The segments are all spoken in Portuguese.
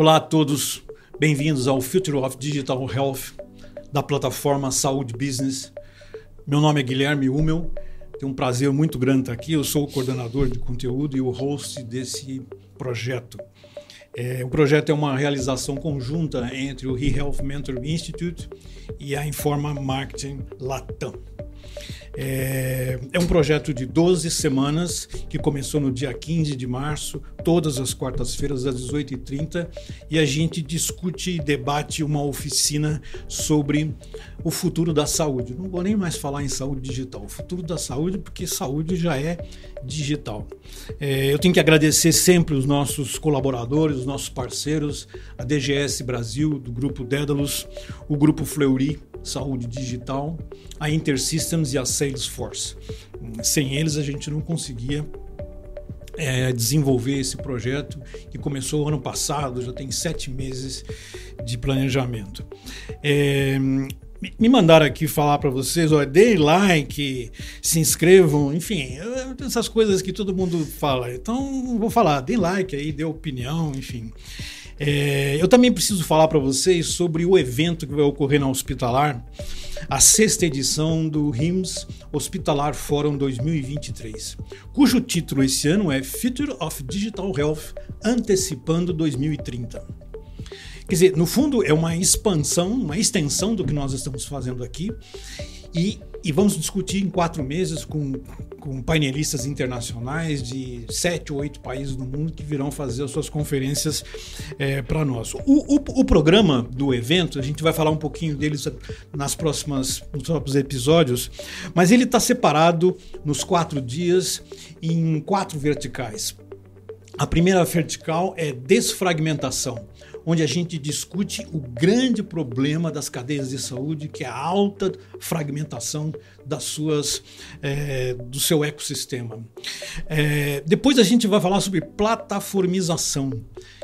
Olá a todos, bem-vindos ao Future of Digital Health da plataforma Saúde Business. Meu nome é Guilherme Hummel, tenho um prazer muito grande estar aqui. Eu sou o coordenador de conteúdo e o host desse projeto. É, o projeto é uma realização conjunta entre o eHealth Mentor Institute e a Informa Marketing Latam. É, é, um projeto de 12 semanas que começou no dia 15 de março, todas as quartas-feiras às 18h30, e a gente discute e debate uma oficina sobre o futuro da saúde. Não vou nem mais falar em saúde digital, o futuro da saúde, porque saúde já é digital. É, eu tenho que agradecer sempre os nossos colaboradores, os nossos parceiros, a DGS Brasil, do Grupo Dédalus, o Grupo Fleury, Saúde Digital, a InterSystems e a Salesforce. Sem eles a gente não conseguia é, desenvolver esse projeto que começou ano passado, já tem sete meses de planejamento. É, me mandaram aqui falar para vocês, olha, deem like, se inscrevam, enfim, essas coisas que todo mundo fala. Então, vou falar, deem like aí, dê opinião, enfim. É, eu também preciso falar para vocês sobre o evento que vai ocorrer na Hospitalar, a sexta edição do RIMS Hospitalar Forum 2023, cujo título esse ano é Future of Digital Health Antecipando 2030. Quer dizer, no fundo é uma expansão, uma extensão do que nós estamos fazendo aqui e, e vamos discutir em quatro meses com, com painelistas internacionais de sete ou oito países do mundo que virão fazer as suas conferências é, para nós. O, o, o, programa do evento, a gente vai falar um pouquinho deles nas próximas, nos próximos episódios, mas ele está separado nos quatro dias em quatro verticais. A primeira vertical é desfragmentação onde a gente discute o grande problema das cadeias de saúde, que é a alta fragmentação das suas, é, do seu ecossistema. É, depois a gente vai falar sobre plataformização.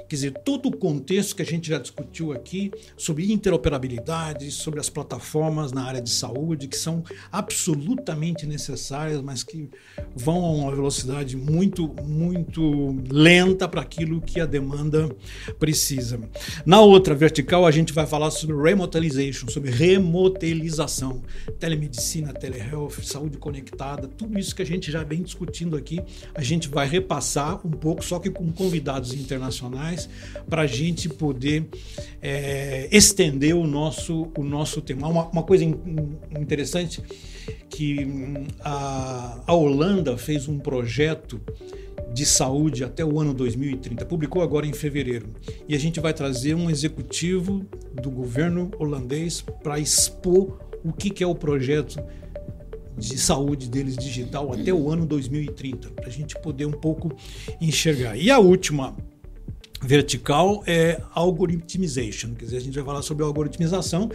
Quer dizer, todo o contexto que a gente já discutiu aqui sobre interoperabilidade, sobre as plataformas na área de saúde, que são absolutamente necessárias, mas que vão a uma velocidade muito, muito lenta para aquilo que a demanda precisa. Na outra vertical, a gente vai falar sobre remotalization, sobre remotelização, telemedicina, telehealth, saúde conectada, tudo isso que a gente já vem discutindo aqui, a gente vai repassar um pouco, só que com convidados internacionais para a gente poder é, estender o nosso, o nosso tema. Uma, uma coisa in, interessante que hum, a, a Holanda fez um projeto de saúde até o ano 2030. Publicou agora em fevereiro. E a gente vai trazer um executivo do governo holandês para expor o que, que é o projeto de saúde deles digital até o ano 2030, para a gente poder um pouco enxergar. E a última vertical é algoritmization, quer dizer, a gente vai falar sobre algoritmização,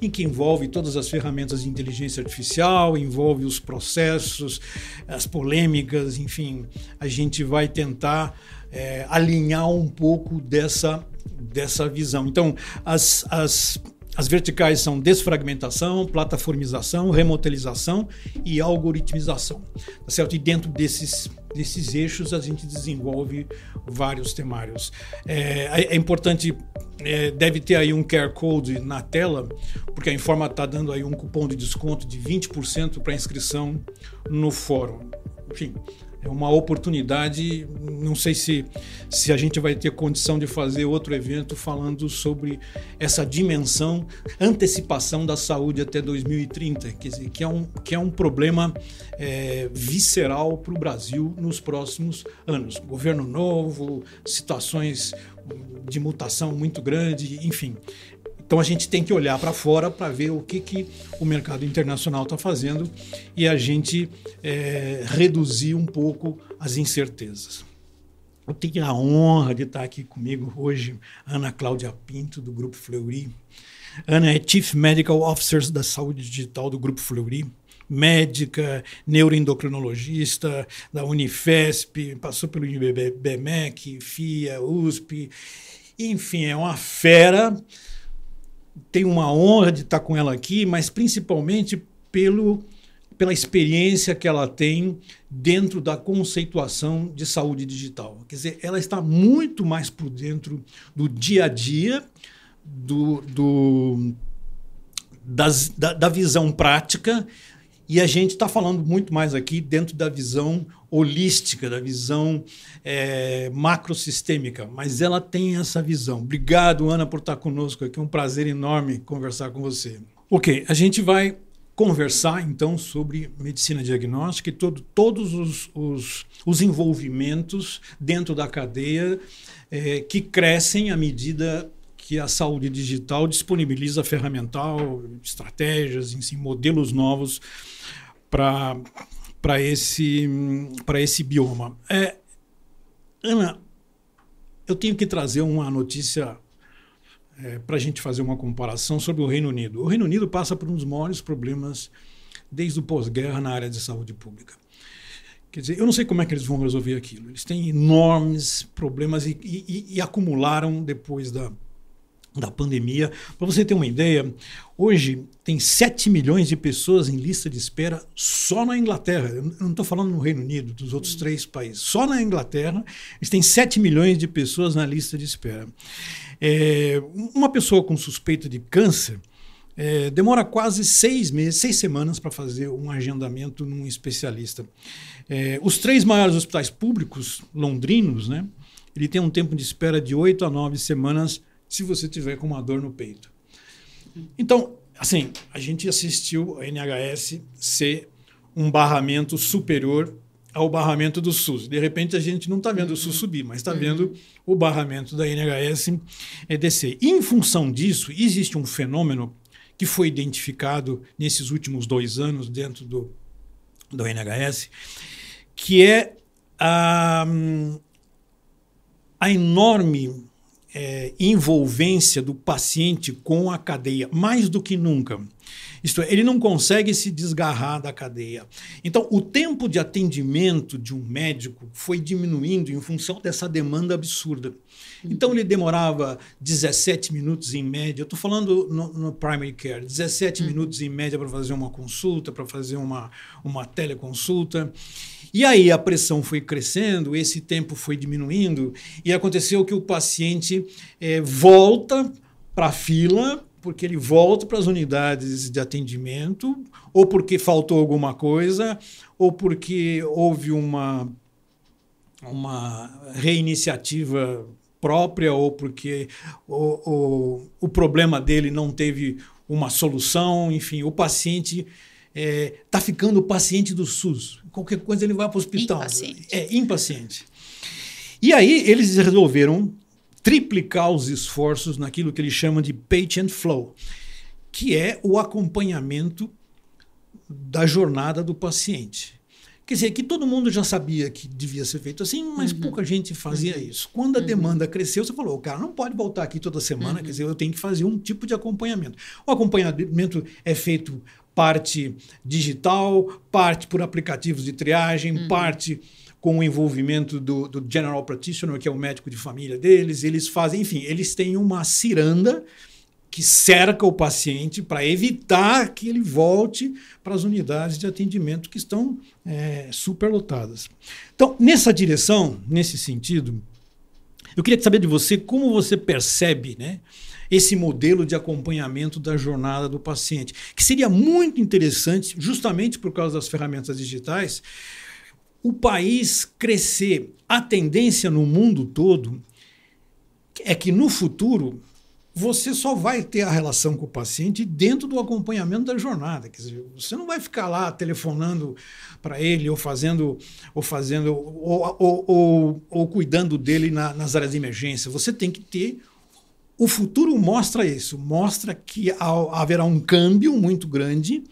em que envolve todas as ferramentas de inteligência artificial, envolve os processos, as polêmicas, enfim, a gente vai tentar é, alinhar um pouco dessa, dessa visão. Então, as, as as verticais são desfragmentação, plataformização, remotelização e algoritmização. Tá certo? E dentro desses, desses eixos a gente desenvolve vários temários. É, é importante, é, deve ter aí um QR Code na tela, porque a Informa está dando aí um cupom de desconto de 20% para inscrição no fórum. Enfim, é uma oportunidade. Não sei se, se a gente vai ter condição de fazer outro evento falando sobre essa dimensão, antecipação da saúde até 2030, quer dizer, que é um, que é um problema é, visceral para o Brasil nos próximos anos. Governo novo, situações de mutação muito grande, enfim. Então a gente tem que olhar para fora para ver o que, que o mercado internacional está fazendo e a gente é, reduzir um pouco as incertezas. Eu tenho a honra de estar aqui comigo hoje, Ana Cláudia Pinto, do Grupo Fleury. Ana é Chief Medical Officer da Saúde Digital do Grupo Fleury médica, neuroendocrinologista da Unifesp, passou pelo IBMEC, FIA, USP, enfim, é uma fera tenho uma honra de estar com ela aqui, mas principalmente pelo pela experiência que ela tem dentro da conceituação de saúde digital. Quer dizer, ela está muito mais por dentro do dia a dia, do, do das, da, da visão prática, e a gente está falando muito mais aqui dentro da visão holística, da visão é, macrosistêmica, mas ela tem essa visão. Obrigado, Ana, por estar conosco aqui. É um prazer enorme conversar com você. Ok, a gente vai conversar então sobre medicina diagnóstica e todo, todos os, os, os, envolvimentos dentro da cadeia é, que crescem à medida que a saúde digital disponibiliza ferramental, estratégias, enfim, modelos novos para esse, esse bioma. É, Ana, eu tenho que trazer uma notícia é, para a gente fazer uma comparação sobre o Reino Unido. O Reino Unido passa por um dos maiores problemas desde o pós-guerra na área de saúde pública. Quer dizer, eu não sei como é que eles vão resolver aquilo. Eles têm enormes problemas e, e, e acumularam depois da, da pandemia. Para você ter uma ideia, hoje tem 7 milhões de pessoas em lista de espera só na Inglaterra. Eu não estou falando no Reino Unido, dos outros uhum. três países. Só na Inglaterra, eles têm 7 milhões de pessoas na lista de espera. É, uma pessoa com suspeita de câncer é, demora quase seis meses, seis semanas para fazer um agendamento num especialista. É, os três maiores hospitais públicos londrinos, né, ele tem um tempo de espera de oito a nove semanas se você tiver com uma dor no peito. Então, assim, a gente assistiu a NHS ser um barramento superior ao barramento do SUS. De repente, a gente não está vendo o SUS uhum. subir, mas está uhum. vendo o barramento da NHS é, descer. E, em função disso, existe um fenômeno que foi identificado nesses últimos dois anos dentro do, do NHS, que é a, a enorme é, envolvência do paciente com a cadeia, mais do que nunca. Isto é, ele não consegue se desgarrar da cadeia. Então, o tempo de atendimento de um médico foi diminuindo em função dessa demanda absurda. Então, ele demorava 17 minutos em média. Eu estou falando no, no, primary care, 17 uhum. minutos em média para fazer uma consulta, para fazer uma, uma teleconsulta. E aí a pressão foi crescendo, esse tempo foi diminuindo, e aconteceu que o paciente é, volta para a fila, porque ele volta para as unidades de atendimento, ou porque faltou alguma coisa, ou porque houve uma, uma reiniciativa própria, ou porque o, o, o problema dele não teve uma solução, enfim, o paciente está é, ficando paciente do SUS. Qualquer coisa ele vai para o hospital. Impaciente. É, impaciente. E aí eles resolveram triplicar os esforços naquilo que eles chamam de patient flow, que é o acompanhamento da jornada do paciente. Quer dizer, que todo mundo já sabia que devia ser feito assim, mas uhum. pouca gente fazia uhum. isso. Quando a uhum. demanda cresceu, você falou, o cara não pode voltar aqui toda semana, quer uhum. dizer, eu tenho que fazer um tipo de acompanhamento. O acompanhamento é feito parte digital, parte por aplicativos de triagem, uhum. parte com o envolvimento do, do, general practitioner, que é o médico de família deles. Eles fazem, enfim, eles têm uma ciranda que cerca o paciente para evitar que ele volte para as unidades de atendimento que estão é, superlotadas. Então, nessa direção, nesse sentido, eu queria saber de você como você percebe, né? Esse modelo de acompanhamento da jornada do paciente, que seria muito interessante, justamente por causa das ferramentas digitais, o país crescer. A tendência no mundo todo é que no futuro você só vai ter a relação com o paciente dentro do acompanhamento da jornada. Quer dizer, você não vai ficar lá telefonando para ele ou fazendo ou fazendo ou, ou, ou, ou cuidando dele na, nas áreas de emergência. Você tem que ter o futuro mostra isso, mostra que haverá um câmbio muito grande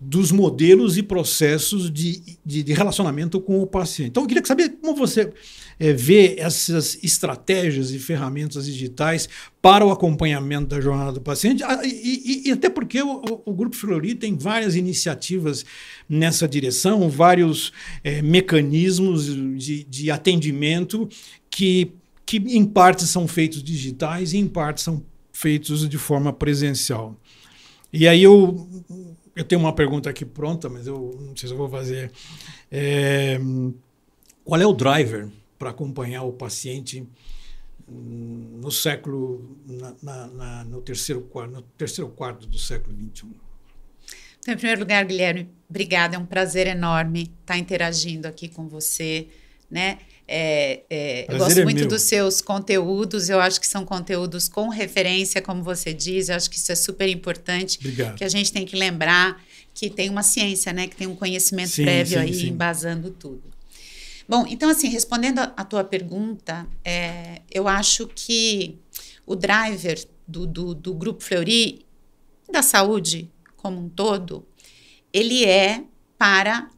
dos modelos e processos de, de, de relacionamento com o paciente. Então, eu queria saber como você é, vê essas estratégias e ferramentas digitais para o acompanhamento da jornada do paciente, ah, e, e, e até porque o, o, Grupo Flori tem várias iniciativas nessa direção, vários é, mecanismos de, de atendimento que que em parte são feitos digitais e em parte são feitos de forma presencial. E aí eu, eu tenho uma pergunta aqui pronta, mas eu não sei se eu vou fazer. É, qual é o driver para acompanhar o paciente no século, na, na, na, no, terceiro quarto, no terceiro quarto do século XXI? Então, em primeiro lugar, Guilherme, obrigada. É um prazer enorme estar interagindo aqui com você, né? É, é, eu gosto é muito meu. dos seus conteúdos, eu acho que são conteúdos com referência, como você diz, eu acho que isso é super importante. Obrigado. Que a gente tem que lembrar que tem uma ciência, né? Que tem um conhecimento sim, prévio sim, aí sim. embasando tudo. Bom, então, assim, respondendo a, a tua pergunta, é, eu acho que o driver do, do, do Grupo Fleury, da saúde como um todo, ele é para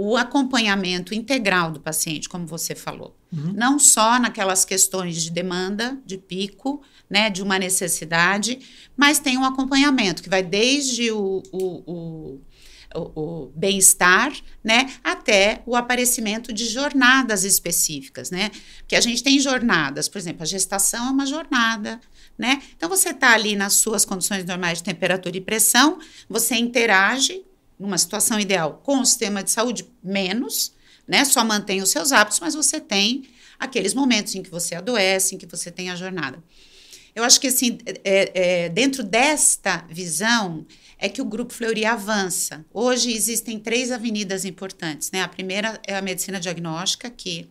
o acompanhamento integral do paciente, como você falou. Uhum. Não só naquelas questões de demanda, de pico, né, de uma necessidade, mas tem um acompanhamento que vai desde o, o, o o, bem-estar, né, até o aparecimento de jornadas específicas, né? Que a gente tem jornadas, por exemplo, a gestação é uma jornada, né? Então você está ali nas suas condições normais de temperatura e pressão, você interage numa situação ideal com o sistema de saúde menos, né? Só mantém os seus hábitos, mas você tem aqueles momentos em que você adoece, em que você tem a jornada. Eu acho que assim, é, é, dentro desta visão, é que o Grupo Fleury avança. Hoje existem três avenidas importantes. Né? A primeira é a medicina diagnóstica, que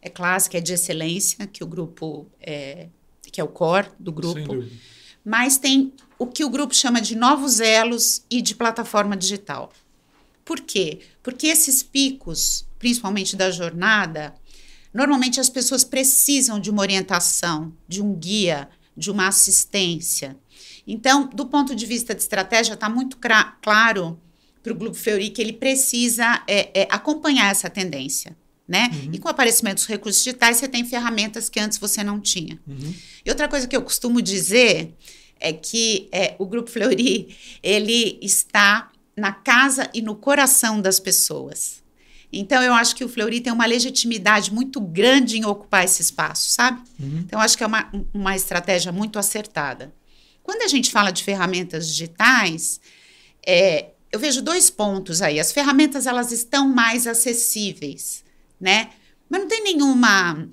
é clássica, é de excelência, que o grupo é, que é o core do grupo. Mas tem o que o grupo chama de novos elos e de plataforma digital. Por quê? Porque esses picos, principalmente da jornada, normalmente as pessoas precisam de uma orientação, de um guia, de uma assistência. Então, do ponto de vista de estratégia, está muito claro para o Grupo Fleury que ele precisa é, é, acompanhar essa tendência. Né? Uhum. E com o aparecimento dos recursos digitais, você tem ferramentas que antes você não tinha. Uhum. E outra coisa que eu costumo dizer é que é, o Grupo Fleury, ele está na casa e no coração das pessoas. Então, eu acho que o Fleury tem uma legitimidade muito grande em ocupar esse espaço, sabe? Uhum. Então, eu acho que é uma, uma estratégia muito acertada. Quando a gente fala de ferramentas digitais, é, eu vejo dois pontos aí. As ferramentas elas estão mais acessíveis, né? Mas não tem nenhuma.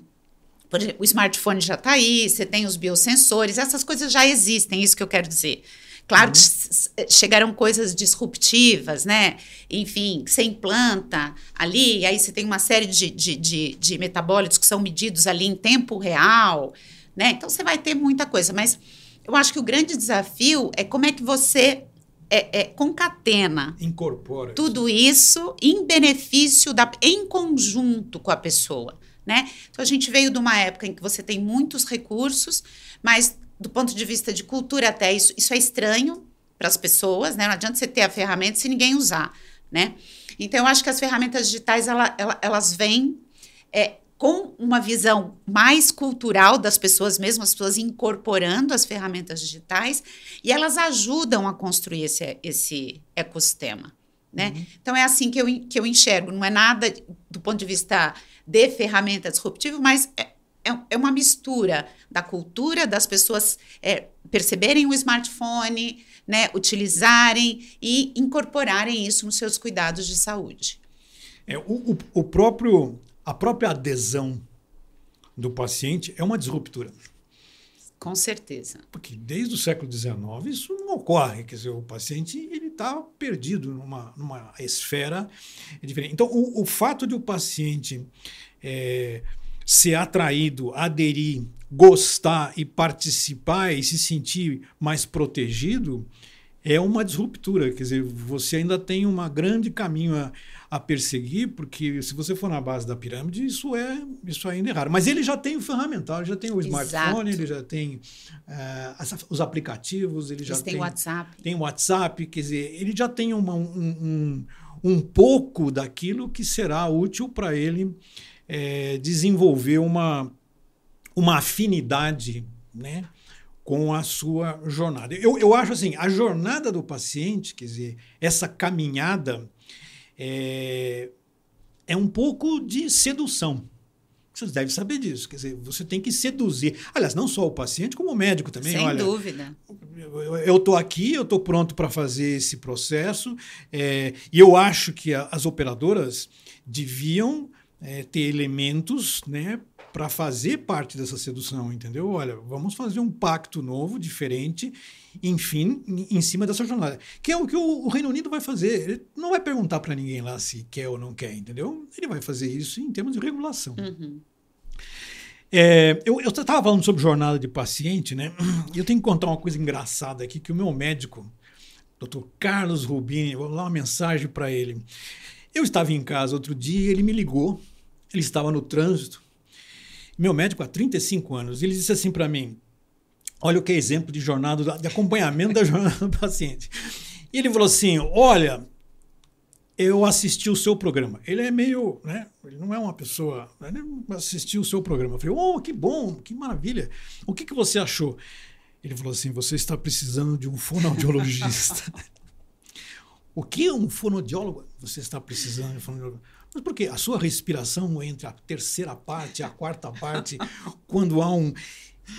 Por exemplo, o smartphone já está aí, você tem os biosensores, essas coisas já existem, isso que eu quero dizer. Claro uhum. que chegaram coisas disruptivas, né? Enfim, você implanta ali, aí você tem uma série de, de, de, de metabólitos que são medidos ali em tempo real, né? Então você vai ter muita coisa, mas eu acho que o grande desafio é como é que você é, é, concatena incorpora tudo isso. em benefício da em conjunto com a pessoa né? Então a gente veio de uma época em que você tem muitos recursos mas do ponto de vista de cultura até isso isso é estranho para as pessoas né? Não adianta você ter a ferramenta se ninguém usar né? Então eu acho que as ferramentas digitais ela, ela, elas vêm é, com uma visão mais cultural das pessoas mesmo, as pessoas incorporando as ferramentas digitais, e elas ajudam a construir esse, esse ecossistema. Né? Uhum. Então, é assim que eu, que eu enxergo. Não é nada do ponto de vista de ferramenta disruptiva, mas é, é, é uma mistura da cultura, das pessoas é, perceberem o smartphone, né, utilizarem e incorporarem isso nos seus cuidados de saúde. É, o, o, o próprio a própria adesão do paciente é uma disruptura. Com certeza. Porque desde o século XIX isso não ocorre. Quer dizer, o paciente ele está perdido numa, numa esfera diferente. Então, o, o fato de o paciente é, ser atraído, aderir, gostar e participar e se sentir mais protegido é uma disruptura. Quer dizer, você ainda tem um grande caminho a, a perseguir, porque se você for na base da pirâmide, isso é isso ainda é raro. Mas ele já tem o ferramental, ele já tem o smartphone, Exato. ele já tem uh, os aplicativos, ele já tem, tem WhatsApp. Tem WhatsApp, quer dizer, ele já tem uma, um, um, um pouco daquilo que será útil para ele é, desenvolver uma, uma afinidade, né? Com a sua jornada. Eu, eu acho assim, a jornada do paciente, quer dizer, essa caminhada é, é um pouco de sedução. Você deve saber disso. Quer dizer, você tem que seduzir. Aliás, não só o paciente, como o médico também. Sem Olha, dúvida. eu estou aqui, eu estou pronto para fazer esse processo, é, e eu acho que a, as operadoras deviam é, ter elementos né, para fazer parte dessa sedução, entendeu? Olha, vamos fazer um pacto novo, diferente, enfim, em cima dessa jornada. Que é o que o, Reino Unido vai fazer. Ele não vai perguntar para ninguém lá se quer ou não quer, entendeu? Ele vai fazer isso em termos de regulação. Uhum. É, eu estava falando sobre jornada de paciente, né? E eu tenho que contar uma coisa engraçada aqui, que o meu médico, Dr. Carlos Rubini, vou dar uma mensagem para ele. Eu estava em casa outro dia, ele me ligou, ele estava no trânsito. Meu médico há 35 anos, ele disse assim para mim: Olha o que é exemplo de jornada, de acompanhamento da jornada do paciente. E ele falou assim: Olha, eu assisti o seu programa. Ele é meio, né? Ele não é uma pessoa. Ele assistiu o seu programa. Eu falei, oh, que bom, que maravilha. O que, que você achou? Ele falou assim: você está precisando de um fonoaudiologista. o que um fonoaudiólogo você está precisando de um fonoaudiólogo? Mas por quê? A sua respiração entre a terceira parte e a quarta parte, quando há um.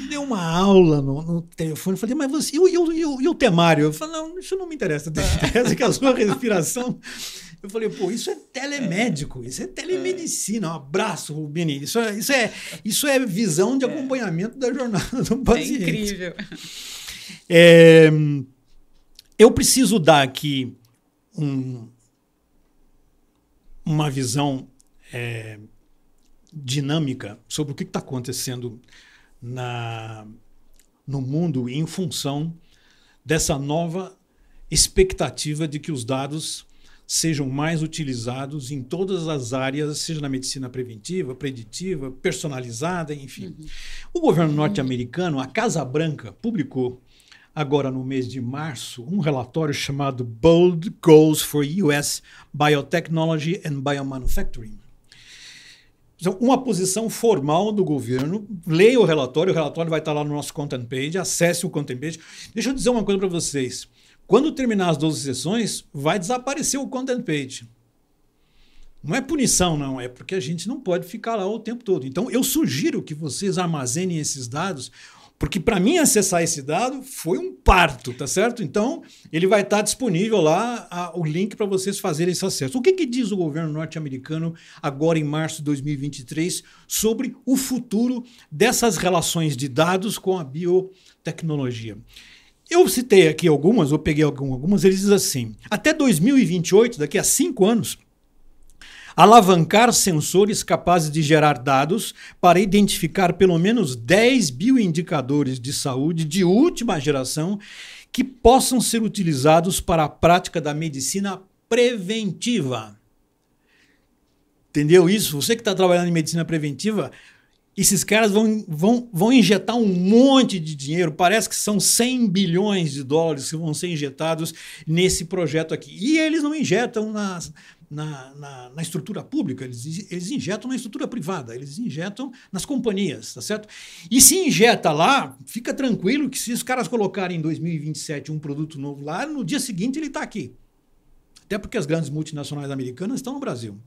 Deu uma aula no, no telefone, falei, mas você. E o, e, o, e o temário? Eu falei, não, isso não me interessa. Interessa que a sua respiração. Eu falei, pô, isso é telemédico, isso é telemedicina. Um abraço, Rubini. Isso é, isso é, isso é visão de é. acompanhamento da jornada do é paciente. É incrível. É, eu preciso dar aqui um, uma visão é, dinâmica sobre o que está acontecendo na, no mundo em função dessa nova expectativa de que os dados sejam mais utilizados em todas as áreas, seja na medicina preventiva, preditiva, personalizada, enfim. Uhum. O governo norte-americano, a Casa Branca, publicou agora no mês de março um relatório chamado Bold Goals for US Biotechnology and Biomanufacturing uma posição formal do governo. Leia o relatório, o relatório vai estar lá no nosso content page, acesse o content page. Deixa eu dizer uma coisa para vocês. Quando terminar as 12 sessões, vai desaparecer o content page. Não é punição, não, é porque a gente não pode ficar lá o tempo todo. Então, eu sugiro que vocês armazenem esses dados porque para mim acessar esse dado foi um parto, tá certo? Então, ele vai estar disponível lá a, o link para vocês fazerem esse acesso. O que, que diz o governo norte-americano agora em março de 2023 sobre o futuro dessas relações de dados com a biotecnologia? Eu citei aqui algumas, ou peguei algumas, eles dizem assim: até 2028, daqui a cinco anos, alavancar sensores capazes de gerar dados para identificar pelo menos 10 bioindicadores de saúde de última geração que possam ser utilizados para a prática da medicina preventiva. Entendeu isso? Você que está trabalhando em medicina preventiva, esses caras vão, vão, vão injetar um monte de dinheiro, parece que são 100 bilhões de dólares que vão ser injetados nesse projeto aqui. E eles não injetam nas, na, na, na, estrutura pública, eles, eles injetam na estrutura privada, eles injetam nas companhias, tá certo? E se injeta lá, fica tranquilo que se os caras colocarem em 2027 um produto novo lá, no dia seguinte ele está aqui. Até porque as grandes multinacionais americanas estão no Brasil.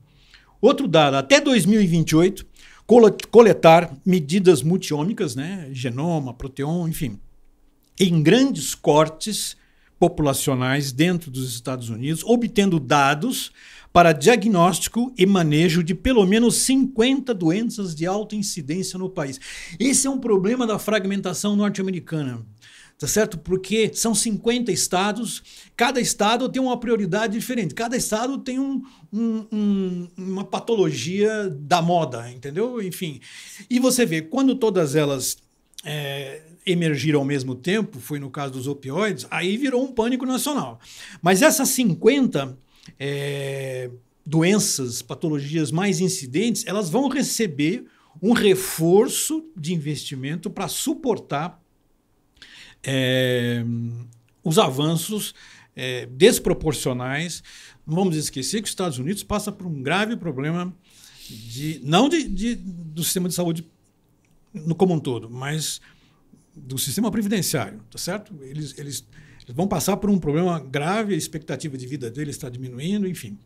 Outro dado, até 2028, coletar medidas multiômicas, né, genoma, proteoma, enfim, em grandes cortes populacionais dentro dos Estados Unidos, obtendo dados para diagnóstico e manejo de pelo menos 50 doenças de alta incidência no país. Esse é um problema da fragmentação norte-americana. Tá certo? Porque são 50 estados, cada estado tem uma prioridade diferente, cada estado tem um, um, um, uma patologia da moda, entendeu? Enfim. E você vê, quando todas elas é, emergiram ao mesmo tempo, foi no caso dos opioides, aí virou um pânico nacional. Mas essas 50 é, doenças, patologias mais incidentes, elas vão receber um reforço de investimento para suportar é, os avanços é, desproporcionais. Não vamos esquecer que os Estados Unidos passa por um grave problema de não de, de, do sistema de saúde no como um todo, mas do sistema previdenciário, tá certo? Eles, eles vão passar por um problema grave, a expectativa de vida deles está diminuindo, enfim.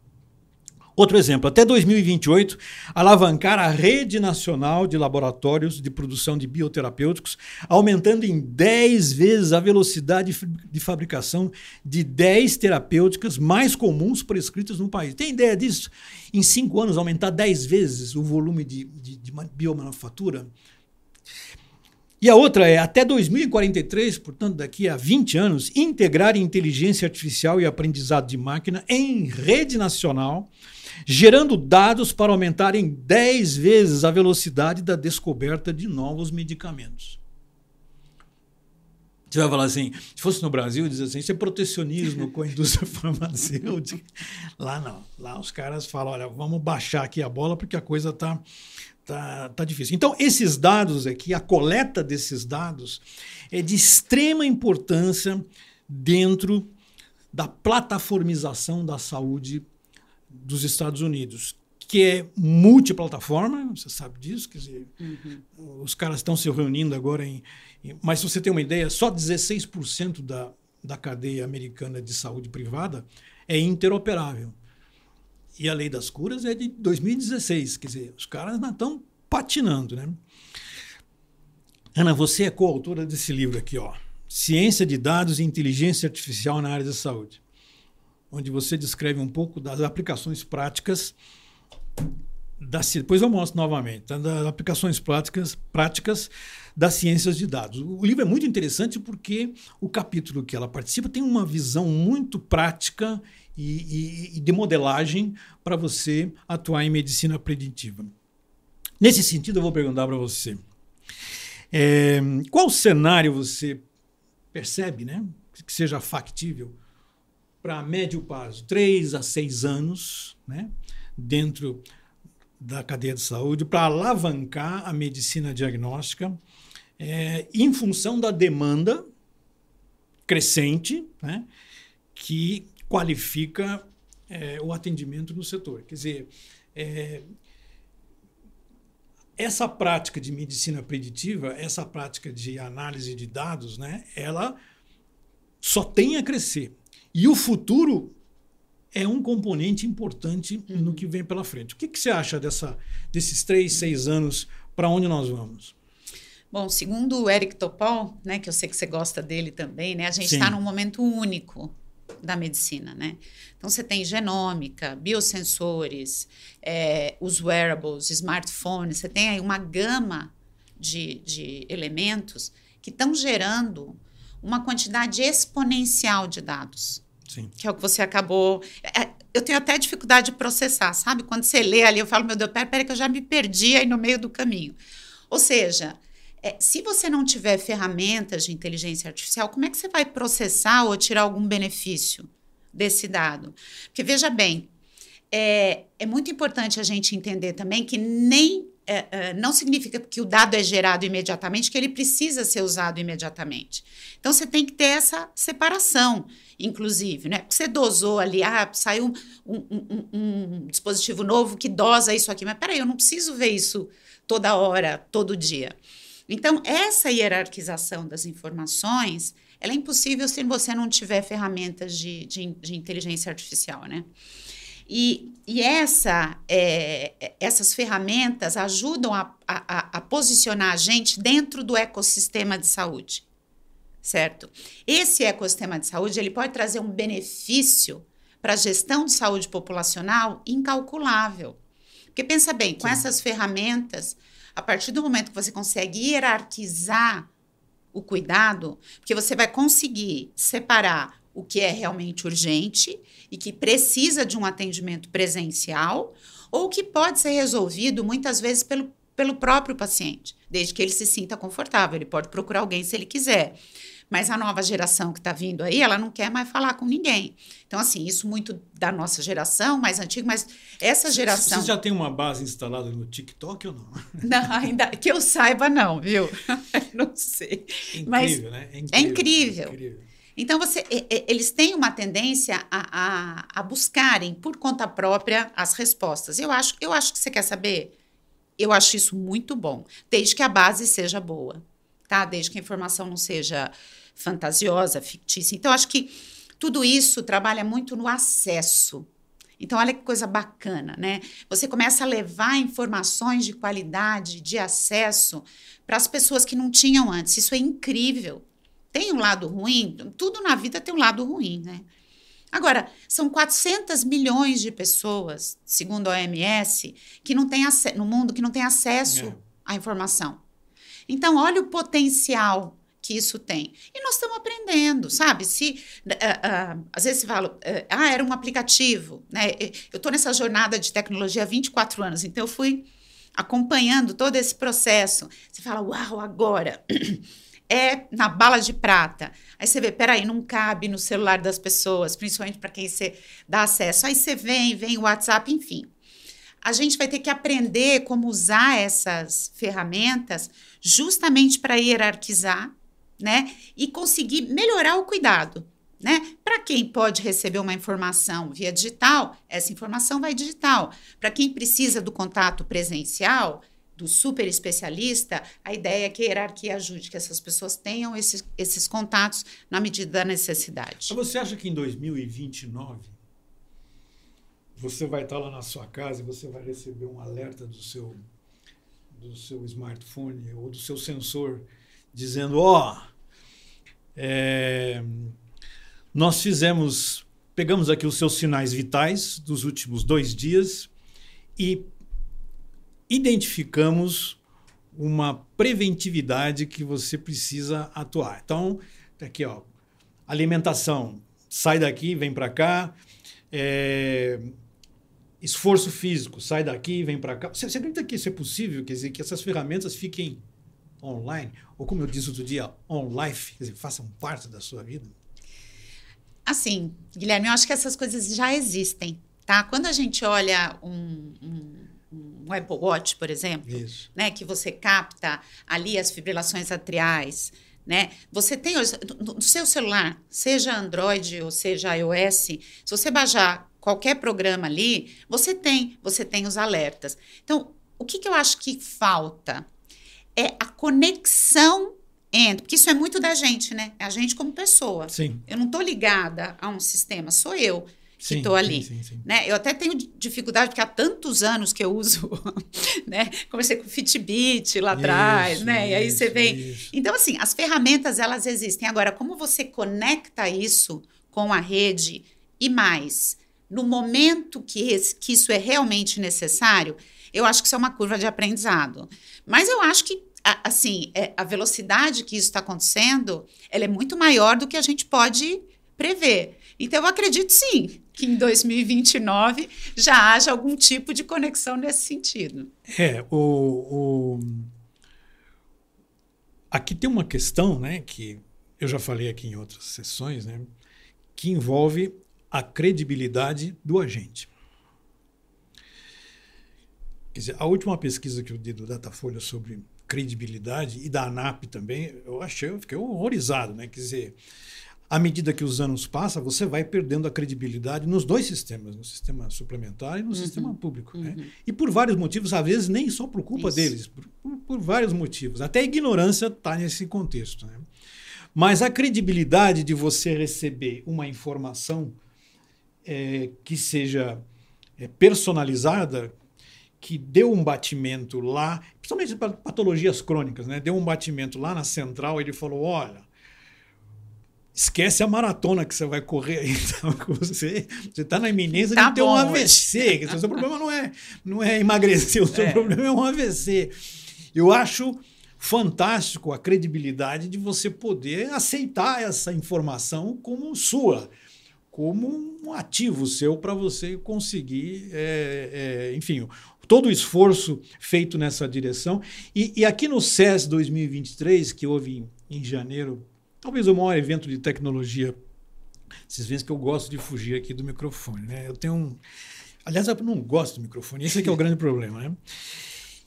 Outro exemplo, até 2028, alavancar a rede nacional de laboratórios de produção de bioterapêuticos, aumentando em 10 vezes a velocidade de fabricação de 10 terapêuticas mais comuns prescritas no país. Tem ideia disso? Em cinco anos, aumentar 10 vezes o volume de, de, de biomanufatura? E a outra é, até 2043, portanto, daqui a 20 anos, integrar inteligência artificial e aprendizado de máquina em rede nacional gerando dados para aumentar em 10 vezes a velocidade da descoberta de novos medicamentos. Você vai falar assim, se fosse no Brasil, diz assim, isso é protecionismo com a indústria farmacêutica. Lá não. Lá os caras falam, olha, vamos baixar aqui a bola porque a coisa está tá, tá difícil. Então, esses dados aqui, a coleta desses dados é de extrema importância dentro da plataformização da saúde dos Estados Unidos, que é multiplataforma, você sabe disso, quer dizer, uhum. os caras estão se reunindo agora em, em, Mas se você tem uma ideia, só 16% da, da cadeia americana de saúde privada é interoperável. E a lei das curas é de 2016, quer dizer, os caras não estão patinando, né? Ana, você é coautora desse livro aqui, ó. Ciência de Dados e Inteligência Artificial na área da saúde onde você descreve um pouco das aplicações práticas da, depois eu mostro novamente, tá? das aplicações práticas, práticas das ciências de dados. O livro é muito interessante porque o capítulo que ela participa tem uma visão muito prática e, e, e de modelagem para você atuar em medicina preditiva. Nesse sentido, eu vou perguntar para você: é, qual cenário você percebe né, que seja factível para médio prazo, três a seis anos, né, dentro da cadeia de saúde, para alavancar a medicina diagnóstica é, em função da demanda crescente né, que qualifica é, o atendimento no setor. Quer dizer, é, essa prática de medicina preditiva, essa prática de análise de dados, né, ela só tem a crescer. E o futuro é um componente importante uhum. no que vem pela frente. O que, que você acha dessa, desses três, seis anos? Para onde nós vamos? Bom, segundo o Eric Topol, né, que eu sei que você gosta dele também, né, a gente está num momento único da medicina, né? Então você tem genômica, biosensores, é, os wearables, smartphones, você tem aí uma gama de, de elementos que estão gerando uma quantidade exponencial de dados. Sim. Que é o que você acabou. É, eu tenho até dificuldade de processar, sabe? Quando você lê ali, eu falo, meu Deus, pera, pera que eu já me perdi aí no meio do caminho. Ou seja, é, se você não tiver ferramentas de inteligência artificial, como é que você vai processar ou tirar algum benefício desse dado? Porque veja bem, é, é muito importante a gente entender também que nem é, é, não significa que o dado é gerado imediatamente que ele precisa ser usado imediatamente. Então você tem que ter essa separação, inclusive, né? Você dosou ali, ah, saiu um, um, um, um dispositivo novo que dosa isso aqui, mas peraí, eu não preciso ver isso toda hora, todo dia. Então, essa hierarquização das informações, ela é impossível se você não tiver ferramentas de, de, de inteligência artificial, né? E, e essa, é, essas ferramentas ajudam a, a, a posicionar a gente dentro do ecossistema de saúde, certo? Esse ecossistema de saúde ele pode trazer um benefício para a gestão de saúde populacional incalculável. Porque pensa bem, com Sim. essas ferramentas, a partir do momento que você consegue hierarquizar o cuidado, porque você vai conseguir separar o que é realmente urgente e que precisa de um atendimento presencial, ou que pode ser resolvido muitas vezes pelo, pelo próprio paciente, desde que ele se sinta confortável. Ele pode procurar alguém se ele quiser. Mas a nova geração que está vindo aí, ela não quer mais falar com ninguém. Então, assim, isso muito da nossa geração, mais antiga, mas essa geração. Você já tem uma base instalada no TikTok ou não? Não, ainda que eu saiba, não, viu? não sei. É incrível, mas né? É incrível. É incrível. É incrível. Então, você, eles têm uma tendência a, a, a, buscarem por conta própria as respostas. Eu acho, eu acho que você quer saber. Eu acho isso muito bom, desde que a base seja boa, tá? Desde que a informação não seja fantasiosa, fictícia. Então, acho que tudo isso trabalha muito no acesso. Então, olha que coisa bacana, né? Você começa a levar informações de qualidade, de acesso para as pessoas que não tinham antes. Isso é incrível. Tem um lado ruim, tudo na vida tem um lado ruim, né? Agora, são 400 milhões de pessoas, segundo a OMS, que não tem no mundo que não tem acesso é. à informação. Então, olha o potencial que isso tem. E nós estamos aprendendo, sabe? Se uh, uh, às vezes você fala, uh, ah, era um aplicativo, né? Eu estou nessa jornada de tecnologia há 24 anos, então eu fui acompanhando todo esse processo. Você fala, uau, agora é na bala de prata. Aí você vê, peraí, não cabe no celular das pessoas, principalmente para quem você dá acesso. Aí você vem, vem o WhatsApp, enfim. A gente vai ter que aprender como usar essas ferramentas justamente para hierarquizar, né? E conseguir melhorar o cuidado, né? Para quem pode receber uma informação via digital, essa informação vai digital. Para quem precisa do contato presencial, do super especialista, a ideia é que a hierarquia ajude, que essas pessoas tenham esses, esses contatos na medida da necessidade. Você acha que em 2029 você vai estar lá na sua casa e você vai receber um alerta do seu, do seu smartphone ou do seu sensor dizendo: Ó, oh, é, nós fizemos, pegamos aqui os seus sinais vitais dos últimos dois dias e identificamos uma preventividade que você precisa atuar. Então, tá aqui, ó, alimentação, sai daqui, vem para cá. É, esforço físico, sai daqui, vem para cá. Você, você acredita que isso é possível? Quer dizer, que essas ferramentas fiquem online? Ou como eu disse outro dia, on life, quer dizer, façam parte da sua vida? Assim, Guilherme, eu acho que essas coisas já existem, tá? Quando a gente olha um, um um Apple Watch, por exemplo, Isso. né, que você capta ali as fibrilações atriais, né? Você tem no seu celular, seja Android ou seja iOS, se você baixar qualquer programa ali, você tem, você tem os alertas. Então, o que, que eu acho que falta é a conexão entre, porque isso é muito da gente, né? É a gente como pessoa. Sim. Eu não estou ligada a um sistema, sou eu que estou ali. Sim, sim, sim. Né? Eu até tenho dificuldade, porque há tantos anos que eu uso, né? Comecei com Fitbit lá atrás, isso, né? E aí você vem. Isso. Então, assim, as ferramentas, elas existem. Agora, como você conecta isso com a rede e mais, no momento que, esse, que isso é realmente necessário, eu acho que isso é uma curva de aprendizado. Mas eu acho que assim, é, a velocidade que isso está acontecendo, ela é muito maior do que a gente pode prever. Então, eu acredito sim que em 2029 já haja algum tipo de conexão nesse sentido. É, o, o... aqui tem uma questão, né, que eu já falei aqui em outras sessões, né, que envolve a credibilidade do agente. Quer dizer, a última pesquisa que eu dei do Datafolha sobre credibilidade e da ANAP também, eu achei, eu fiquei horrorizado, né? Quer dizer, à medida que os anos passam, você vai perdendo a credibilidade nos dois sistemas, no sistema suplementar e no uhum. sistema público. Né? Uhum. Né? E por vários motivos, às vezes nem só por culpa Isso. deles, por, por, por, vários motivos. Até a ignorância está nesse contexto. Né? Mas a credibilidade de você receber uma informação é, que seja é, personalizada, que deu um batimento lá, principalmente para patologias crônicas, né? deu um batimento lá na central, ele falou: olha Esquece a maratona que você vai correr aí. Então, você está na iminência tá de ter um AVC. o seu problema não é, não é emagrecer, o seu é. problema é um AVC. Eu acho fantástico a credibilidade de você poder aceitar essa informação como sua, como um ativo seu para você conseguir, é, é, enfim, todo o esforço feito nessa direção. E, e aqui no CES 2023, que houve em, em janeiro talvez o maior evento de tecnologia. Vocês veem que eu gosto de fugir aqui do microfone, né? Eu tenho um... Aliás, eu não gosto do microfone, esse é, é o grande problema, né?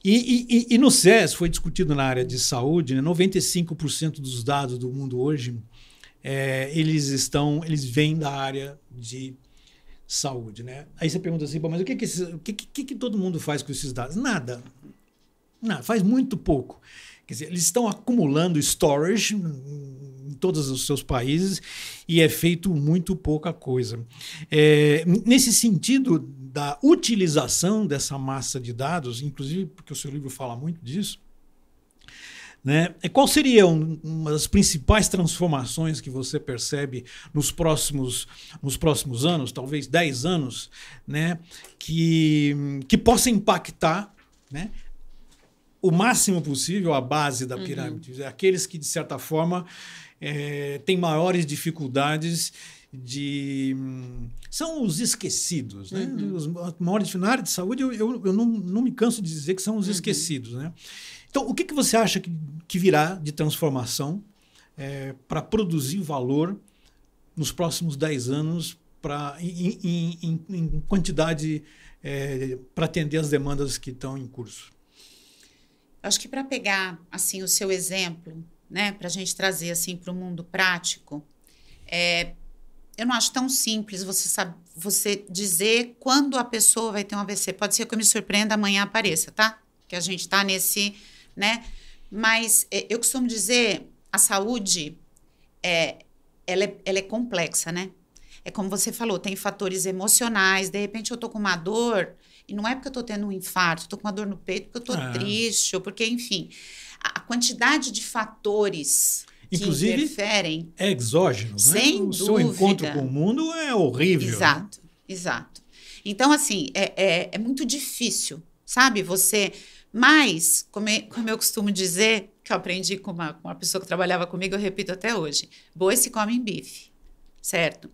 E, e, e, no CES foi discutido na área de saúde, né? 95% dos dados do mundo hoje, é, eles estão, eles vêm da área de saúde, né? Aí você pergunta assim, mas o que que, esses, o que, que, que todo mundo faz com esses dados? Nada. Nada, faz muito pouco. Quer dizer, eles estão acumulando storage em todos os seus países e é feito muito pouca coisa. É, nesse sentido da utilização dessa massa de dados, inclusive porque o seu livro fala muito disso, né? Qual seria um, uma das principais transformações que você percebe nos próximos, nos próximos anos, talvez 10 anos, né? que, que possa impactar né? o máximo possível a base da uhum. pirâmide? Uhum. Aqueles que, de certa forma, é, têm maiores dificuldades de são os esquecidos, né? Uhum. Os maiores na área de saúde eu, eu, eu não, não me canso de dizer que são os uhum. esquecidos, né? Então, o que, que você acha que, que virá de transformação é, para produzir valor nos próximos 10 anos pra, em, em, em, quantidade é, para atender as demandas que estão em curso? Acho que para pegar assim o seu exemplo, né, para a gente trazer assim para o mundo prático, é, eu não acho tão simples você sabe, você dizer quando a pessoa vai ter um AVC. Pode ser que eu me surpreenda amanhã apareça, tá? Que a gente está nesse né? Mas é, eu costumo dizer, a saúde é, ela é, ela é complexa, né? É como você falou, tem fatores emocionais. De repente eu tô com uma dor e não é porque eu tô tendo um infarto, tô com uma dor no peito porque eu tô é. triste, ou porque, enfim, a quantidade de fatores Inclusive, que interferem. É exógeno, né? Sem o dúvida. seu encontro com o mundo é horrível. Né? Exato, né? exato. Então, assim, é, é, é muito difícil, sabe? Você mas, como, eu, como eu costumo dizer, que eu aprendi com uma, com uma pessoa que trabalhava comigo, eu repito até hoje: bois se comem bife, certo?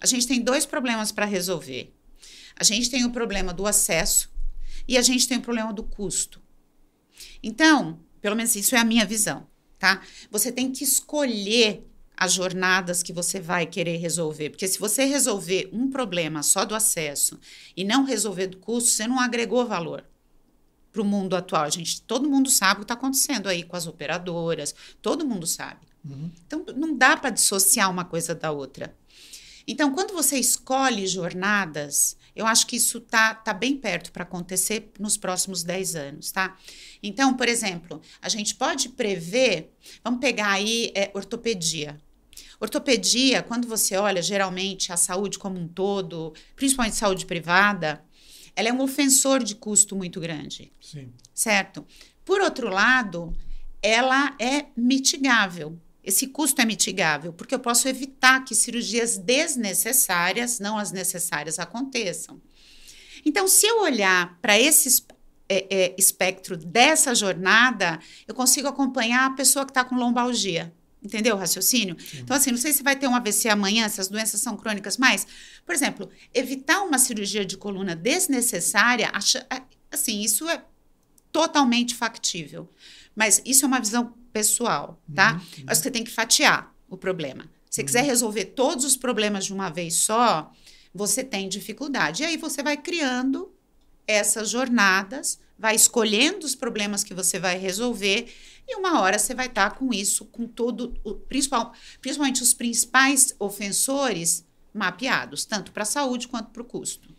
A gente tem dois problemas para resolver. A gente tem o problema do acesso e a gente tem o problema do custo. Então, pelo menos isso é a minha visão, tá? Você tem que escolher as jornadas que você vai querer resolver. Porque se você resolver um problema só do acesso e não resolver do custo, você não agregou valor para o mundo atual. A gente, todo mundo sabe o que está acontecendo aí com as operadoras, todo mundo sabe. Uhum. Então, não dá para dissociar uma coisa da outra. Então, quando você escolhe jornadas, eu acho que isso tá, tá bem perto para acontecer nos próximos 10 anos, tá? Então, por exemplo, a gente pode prever, vamos pegar aí é, ortopedia. Ortopedia, quando você olha geralmente a saúde como um todo, principalmente saúde privada, ela é um ofensor de custo muito grande. Sim. Certo? Por outro lado, ela é mitigável. Esse custo é mitigável, porque eu posso evitar que cirurgias desnecessárias, não as necessárias, aconteçam. Então, se eu olhar para esse é, é, espectro dessa jornada, eu consigo acompanhar a pessoa que está com lombalgia. Entendeu o raciocínio? Sim. Então, assim, não sei se vai ter um AVC amanhã, essas doenças são crônicas, mas, por exemplo, evitar uma cirurgia de coluna desnecessária, acha, assim, isso é totalmente factível. Mas isso é uma visão pessoal, tá? Uhum. Acho que você tem que fatiar o problema. Se você uhum. quiser resolver todos os problemas de uma vez só, você tem dificuldade. E aí você vai criando essas jornadas, vai escolhendo os problemas que você vai resolver e uma hora você vai estar tá com isso, com todo, o, principal, principalmente os principais ofensores mapeados, tanto para a saúde quanto para o custo.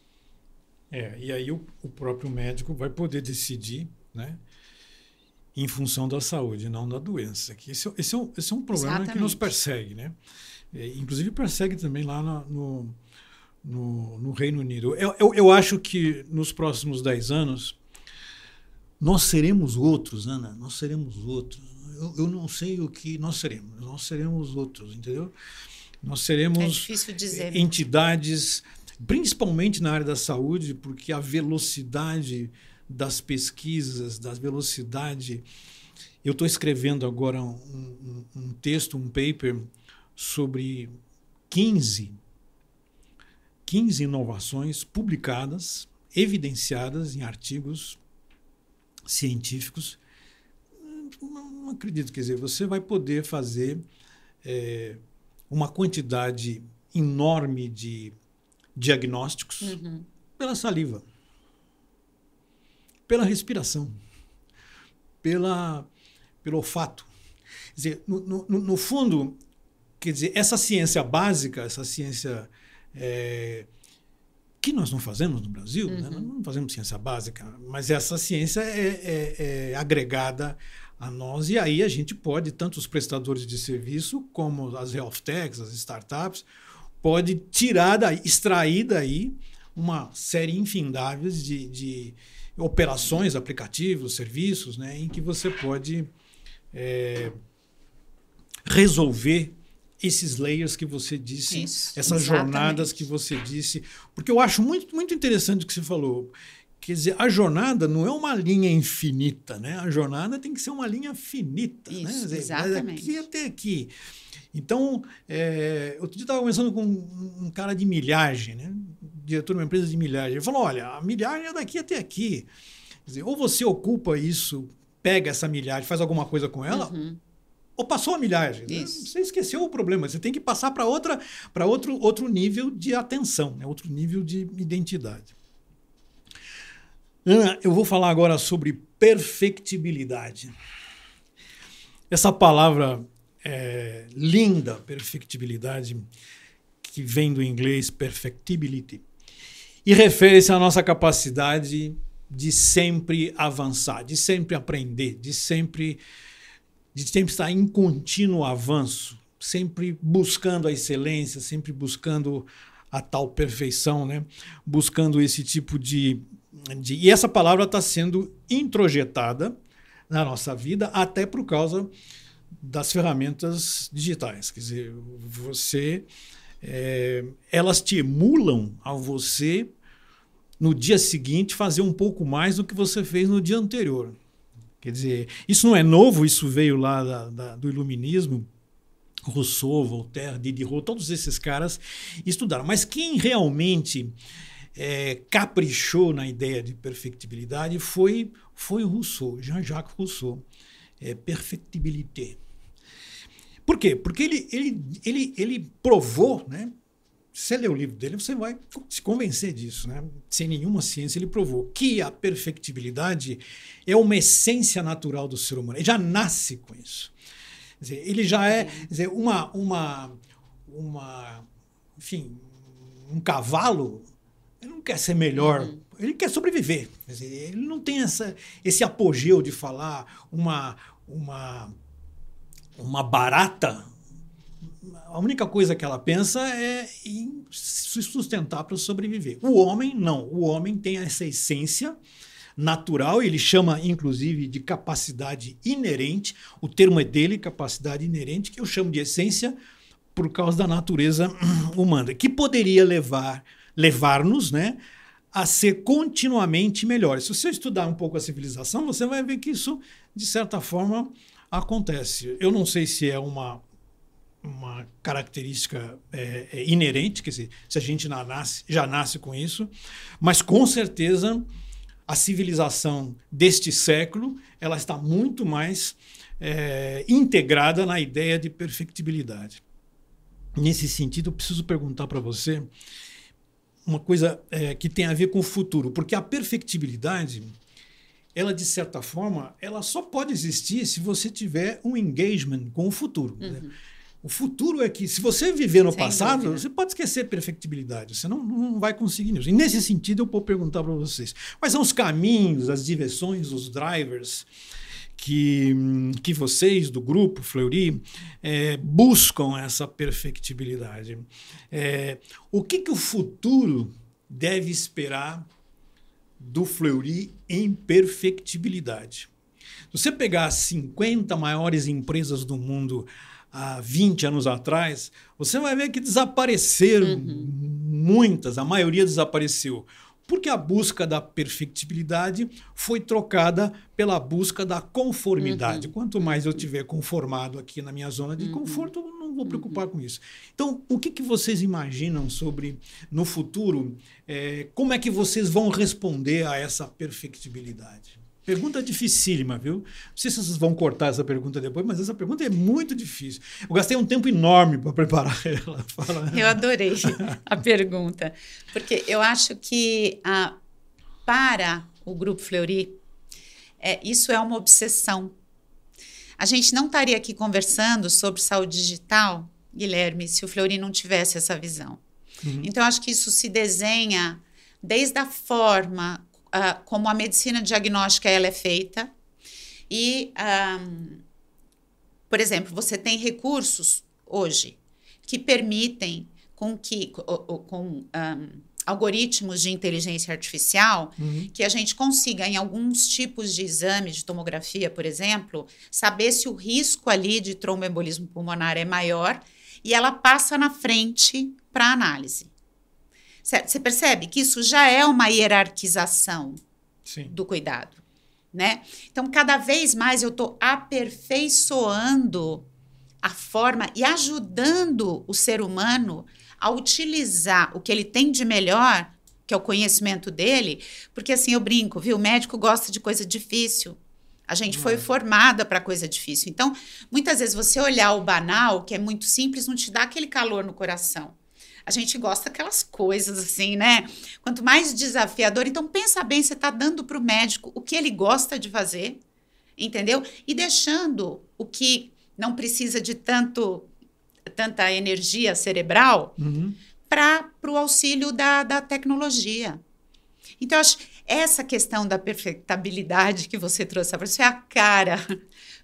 É, e aí o, o, próprio médico vai poder decidir, né? Em função da saúde, não da doença. Que esse, esse, é, um, esse é um problema Exatamente. que nos persegue, né? É, inclusive persegue também lá no, no, no Reino Unido. Eu, eu, eu acho que nos próximos 10 anos nós seremos outros, Ana, nós seremos outros. Eu, eu, não sei o que nós seremos, nós seremos outros, entendeu? Nós seremos é entidades, principalmente na área da saúde, porque a velocidade das pesquisas, da velocidade. Eu estou escrevendo agora um, um, um texto, um paper sobre 15, 15 inovações publicadas, evidenciadas em artigos científicos. Não, acredito, quer dizer, você vai poder fazer é, uma quantidade enorme de diagnósticos uhum. pela saliva, pela respiração, pela, pelo olfato. Quer dizer, no, no, no fundo, quer dizer, essa ciência básica, essa ciência é, que nós não fazemos no Brasil, né? uhum. né? nós não fazemos ciência básica, mas essa ciência é, é, é, agregada a nós e aí a gente pode, tanto os prestadores de serviço como as health techs, as startups, pode tirar daí, extrair daí uma série infindáveis de, de operações, aplicativos, serviços, né, em que você pode é, resolver esses layers que você disse, Isso, essas exatamente. jornadas que você disse. Porque eu acho muito, muito interessante o que você falou. Quer dizer, a jornada não é uma linha infinita, né? A jornada tem que ser uma linha finita, Isso, né? Dizer, exatamente. Daqui até aqui. Então, é, outro dia estava conversando com um, cara de milhagem, né? Diretor de uma empresa de milhagem. Ele falou: olha, a milhagem é daqui até aqui. Quer dizer, ou você ocupa isso, pega essa milhagem, faz alguma coisa com ela, uhum ou passou a milhagem. Né? Você esqueceu o problema. Você tem que passar para outra, para outro, outro nível de atenção, né? outro nível de identidade. Ana, eu vou falar agora sobre perfectibilidade. Essa palavra é, linda, perfectibilidade, que vem do inglês perfectibility, e refere-se à nossa capacidade de sempre avançar, de sempre aprender, de sempre de sempre estar em contínuo avanço, sempre buscando a excelência, sempre buscando a tal perfeição, né? buscando esse tipo de, de. E essa palavra está sendo introjetada na nossa vida, até por causa das ferramentas digitais. Quer dizer, você. É, elas te emulam a você no dia seguinte fazer um pouco mais do que você fez no dia anterior. Quer dizer, isso não é novo, isso veio lá da, da, do iluminismo. Rousseau, Voltaire, Diderot, todos esses caras estudaram. Mas quem realmente é, caprichou na ideia de perfectibilidade foi, foi Rousseau, Jean-Jacques Rousseau. É, perfectibilité. Por quê? Porque ele, ele, ele, ele provou né, você lê o livro dele, você vai se convencer disso, né? Sem nenhuma ciência, ele provou que a perfectibilidade é uma essência natural do ser humano. Ele já nasce com isso. Dizer, ele já é dizer, uma, uma, uma, enfim, um cavalo. Ele não quer ser melhor, uhum. ele quer sobreviver. Dizer, ele não tem essa, esse apogeu de falar uma, uma, uma barata a única coisa que ela pensa é em se sustentar para sobreviver. O homem, não. O homem tem essa essência natural, ele chama inclusive de capacidade inerente. O termo é dele, capacidade inerente, que eu chamo de essência por causa da natureza humana, que poderia levar levar-nos, né, a ser continuamente melhores. Se você estudar um pouco a civilização, você vai ver que isso de certa forma acontece. Eu não sei se é uma uma característica é, é, inerente, quer dizer, se a gente nasce, já nasce com isso, mas com certeza a civilização deste século ela está muito mais é, integrada na ideia de perfectibilidade. Nesse sentido, eu preciso perguntar para você uma coisa é, que tem a ver com o futuro, porque a perfectibilidade ela de certa forma ela só pode existir se você tiver um engagement com o futuro. Uhum. Né? O futuro é que, se você viver no Sem passado, dúvida. você pode esquecer perfectibilidade. Você não, não vai conseguir isso. E nesse sentido, eu vou perguntar para vocês: quais são os caminhos, as direções, os drivers que, que vocês do grupo Fleury é, buscam essa perfectibilidade? É, o que, que o futuro deve esperar do Fleury em perfectibilidade? Se você pegar as 50 maiores empresas do mundo há 20 anos atrás, você vai ver que desapareceram uhum. muitas, a maioria desapareceu. Porque a busca da perfectibilidade foi trocada pela busca da conformidade. Uhum. Quanto mais eu tiver conformado aqui na minha zona de uhum. conforto, eu não vou preocupar uhum. com isso. Então, o que, que vocês imaginam sobre, no futuro, é, como é que vocês vão responder a essa perfectibilidade? Pergunta dificílima, viu? Não sei se vocês vão cortar essa pergunta depois, mas essa pergunta é muito difícil. Eu gastei um tempo enorme para preparar ela. Fala. Eu adorei a pergunta, porque eu acho que ah, para o Grupo Fleury, é, isso é uma obsessão. A gente não estaria aqui conversando sobre saúde digital, Guilherme, se o Fleury não tivesse essa visão. Uhum. Então, acho que isso se desenha desde a forma uh, como a medicina diagnóstica ela é feita e, um, por exemplo, você tem recursos hoje que permitem com que com, um, algoritmos de inteligência artificial uhum. que a gente consiga, em alguns tipos de exame de tomografia, por exemplo, saber se o risco ali de tromboembolismo pulmonar é maior e ela passa na frente para análise. Você percebe que isso já é uma hierarquização Sim. do cuidado, né? Então, cada vez mais eu estou aperfeiçoando a forma e ajudando o ser humano a utilizar o que ele tem de melhor, que é o conhecimento dele, porque assim eu brinco, viu? O médico gosta de coisa difícil. A gente foi formada para coisa difícil. Então, muitas vezes você olhar o banal, que é muito simples, não te dá aquele calor no coração. A gente gosta daquelas coisas assim, né? Quanto mais desafiador, então pensa bem, você está dando para o médico o que ele gosta de fazer, entendeu? E deixando o que não precisa de tanto tanta energia cerebral uhum. para o auxílio da, da tecnologia. Então, eu acho essa questão da perfectabilidade que você trouxe, isso é a cara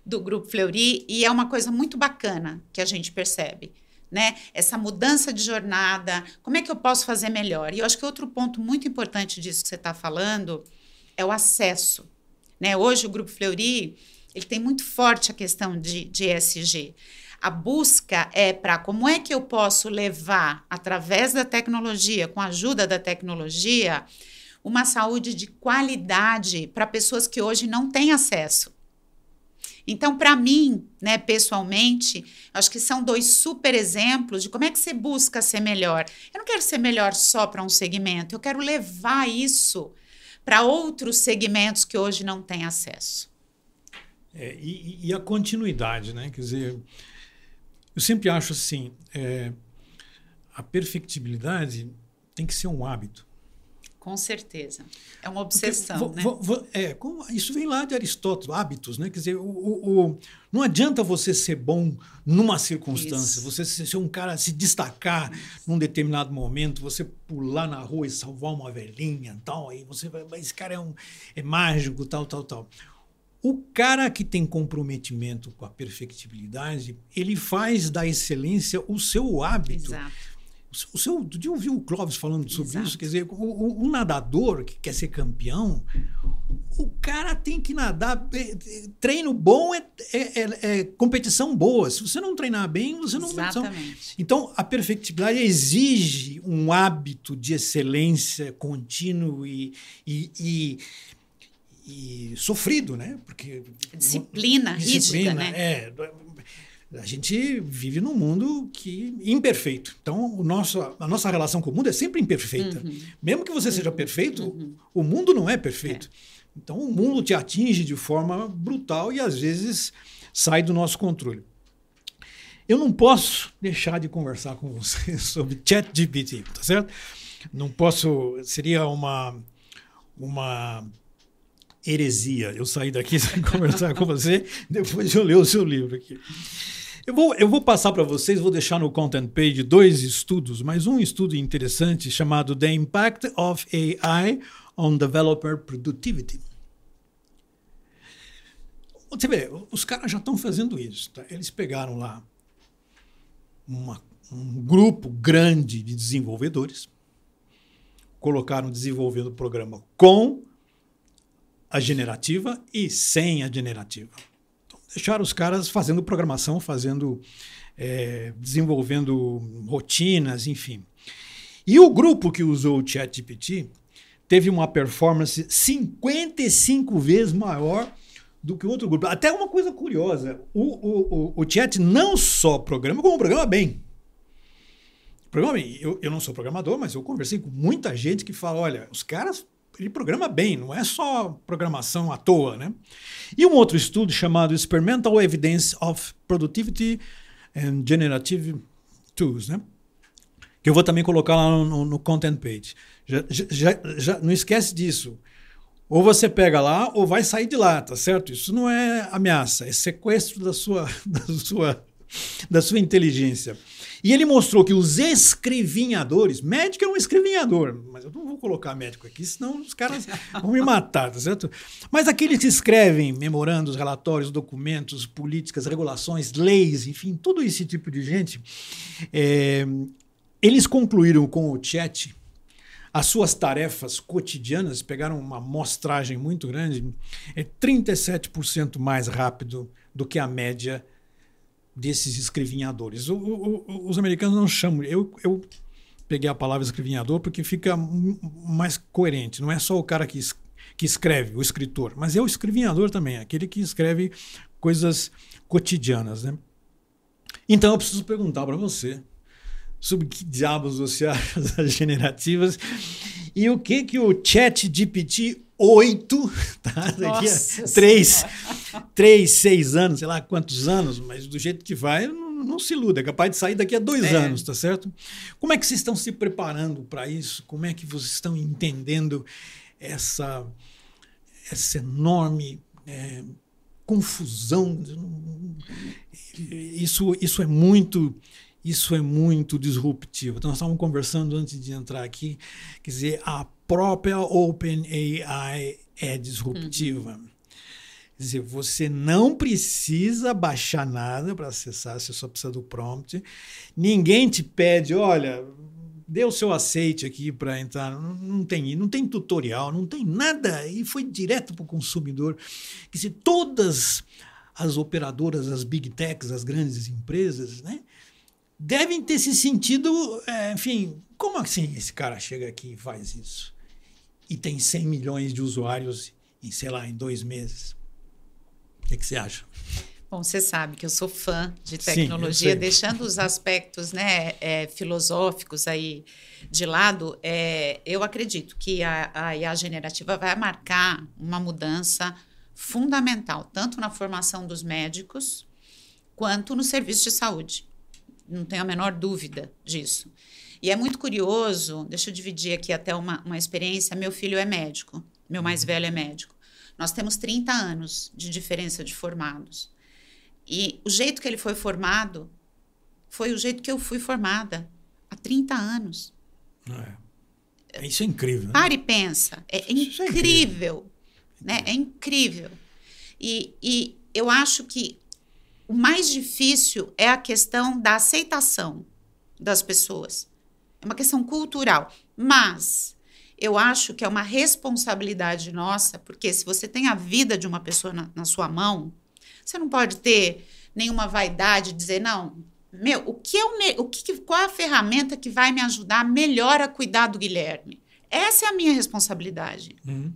do Grupo Fleury e é uma coisa muito bacana que a gente percebe. Né? Essa mudança de jornada, como é que eu posso fazer melhor? E eu acho que outro ponto muito importante disso que você está falando é o acesso. Né? Hoje o Grupo Fleury ele tem muito forte a questão de, de ESG. A busca é para como é que eu posso levar, através da tecnologia, com a ajuda da tecnologia, uma saúde de qualidade para pessoas que hoje não têm acesso. Então, para mim, né, pessoalmente, acho que são dois super exemplos de como é que você busca ser melhor. Eu não quero ser melhor só para um segmento, eu quero levar isso para outros segmentos que hoje não têm acesso. É, e, e, a continuidade, né? Quer dizer, eu sempre acho assim, é, a perfectibilidade tem que ser um hábito. Com certeza. É uma obsessão, Porque, né? é, como, isso vem lá de Aristóteles, hábitos, né? Quer dizer, o, o, o, não adianta você ser bom numa circunstância, isso. você ser um cara, se destacar isso. num determinado momento, você pular na rua e salvar uma velhinha, tal, aí você vai, esse cara é, um, é mágico, tal, tal, tal. O cara que tem comprometimento com a perfectibilidade, ele faz da excelência o seu hábito. Exato. O seu, outro dia eu ouvi o Clóvis falando sobre Exato. isso. Quer dizer, o, o, nadador que quer ser campeão, o cara tem que nadar. É, é, treino bom é, é, é, é competição boa. Se você não treinar bem, você não. Exatamente. Então, a perfectibilidade exige um hábito de excelência contínuo e, e, e e sofrido, né? Porque disciplina, disciplina rígida, né? É, a gente vive num mundo que imperfeito. Então, o nosso, a nossa relação com o mundo é sempre imperfeita. Uhum. Mesmo que você uhum. seja perfeito, uhum. o mundo não é perfeito. É. Então, o mundo te atinge de forma brutal e às vezes sai do nosso controle. Eu não posso deixar de conversar com você sobre ChatGPT, tá certo? Não posso, seria uma uma heresia. Eu saí daqui sem conversar com você, depois eu ler o seu livro aqui. Eu vou, eu vou passar para vocês, vou deixar no content page dois estudos, mas um estudo interessante chamado The Impact of AI on Developer Productivity. Você vê, os caras já estão fazendo isso. Tá? Eles pegaram lá uma, um grupo grande de desenvolvedores, colocaram desenvolvendo o programa com a generativa e sem a generativa. Então, deixaram os caras fazendo programação, fazendo, é, desenvolvendo rotinas, enfim. E o grupo que usou o ChatGPT teve uma performance 55 vezes maior do que o outro grupo. Até uma coisa curiosa: o, o, o, o chat não só programa, como programa bem. Programa bem. Eu, eu não sou programador, mas eu conversei com muita gente que fala: olha, os caras ele programa bem, não é só programação à toa, né? E um outro estudo chamado Experimental Evidence of Productivity and Generative Tools, né? Que eu vou também colocar lá no, no content page. Já, já, já, não esquece disso. Ou você pega lá ou vai sair de lá, tá certo? Isso não é ameaça, é sequestro da sua, da sua, da sua inteligência. E ele mostrou que os escrevinhadores, médico é um escrevinhador, mas eu não vou colocar médico aqui, senão os caras vão me matar, tá certo? Mas aqueles que escrevem memorandos, relatórios, documentos, políticas, regulações, leis, enfim, todo esse tipo de gente, é, eles concluíram com o chat as suas tarefas cotidianas, pegaram uma amostragem muito grande, é 37% mais rápido do que a média desses escrevinhadores. O, o, os americanos não chamam. Eu, eu peguei a palavra escrevinhador porque fica mais coerente. Não é só o cara que, que escreve, o escritor, mas é o escrevinhador também, aquele que escreve coisas cotidianas. Né? Então eu preciso perguntar para você sobre que diabos você acha das generativas e o que que o Chat GPT 8, tá? Daqui a 3, 3, 6 anos, sei lá quantos anos, mas do jeito que vai, não, não se iluda, é capaz de sair daqui a dois é. anos, tá certo? Como é que vocês estão se preparando para isso? Como é que vocês estão entendendo essa, essa enorme é, confusão? Isso, isso é muito isso é muito disruptivo. Então, nós estávamos conversando antes de entrar aqui, quer dizer, a própria OpenAI é disruptiva. Uhum. Quer dizer, você não precisa baixar nada para acessar, você só precisa do prompt. Ninguém te pede, olha, dê o seu aceite aqui para entrar. Não, não, tem, não tem tutorial, não tem nada. E foi direto para o consumidor. Quer dizer, todas as operadoras, as big techs, as grandes empresas, né? Devem ter se sentido, é, enfim, como assim esse cara chega aqui e faz isso? E tem 100 milhões de usuários em, sei lá, em dois meses. O que, que você acha? Bom, você sabe que eu sou fã de tecnologia, Sim, deixando os aspectos né, é, filosóficos aí de lado, é, eu acredito que a, a IA generativa vai marcar uma mudança fundamental, tanto na formação dos médicos quanto no serviço de saúde não tenho a menor dúvida disso. E é muito curioso, deixa eu dividir aqui até uma, uma experiência. Meu filho é médico, meu mais uhum. velho é médico. Nós temos 30 anos de diferença de formados. E o jeito que ele foi formado foi o jeito que eu fui formada há 30 anos. É. Isso é incrível. Né? Pare e pensa. É, é incrível. É incrível. Né? É incrível. E, e eu acho que o mais difícil é a questão da aceitação das pessoas. É uma questão cultural. Mas eu acho que é uma responsabilidade nossa, porque se você tem a vida de uma pessoa na, na sua mão, você não pode ter nenhuma vaidade, dizer, não, meu, o que eu, o que, qual é a ferramenta que vai me ajudar melhor a cuidar do Guilherme? Essa é a minha responsabilidade. Uhum.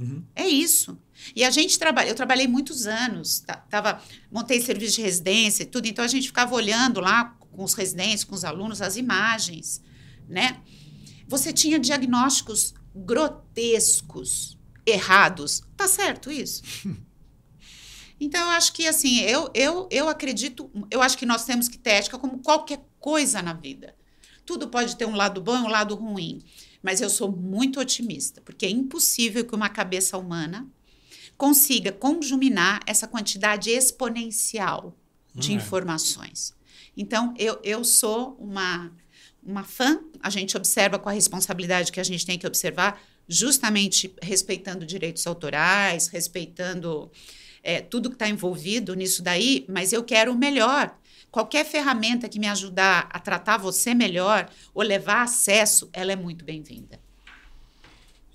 Uhum. É isso. E a gente trabalha, eu trabalhei muitos anos, tava, montei serviço de residência e tudo, então a gente ficava olhando lá com os residentes, com os alunos, as imagens, né? Você tinha diagnósticos grotescos, errados. Tá certo isso? Então, eu acho que, assim, eu, eu, eu acredito, eu acho que nós temos que ter ética como qualquer coisa na vida. Tudo pode ter um lado bom e um lado ruim. Mas eu sou muito otimista, porque é impossível que uma cabeça humana consiga conjuminar essa quantidade exponencial de hum, é. informações. Então, eu, eu sou uma, uma fã, a gente observa com a responsabilidade que a gente tem que observar, justamente respeitando direitos autorais, respeitando é, tudo que está envolvido nisso daí, mas eu quero o melhor. Qualquer ferramenta que me ajudar a tratar você melhor ou levar acesso, ela é muito bem-vinda.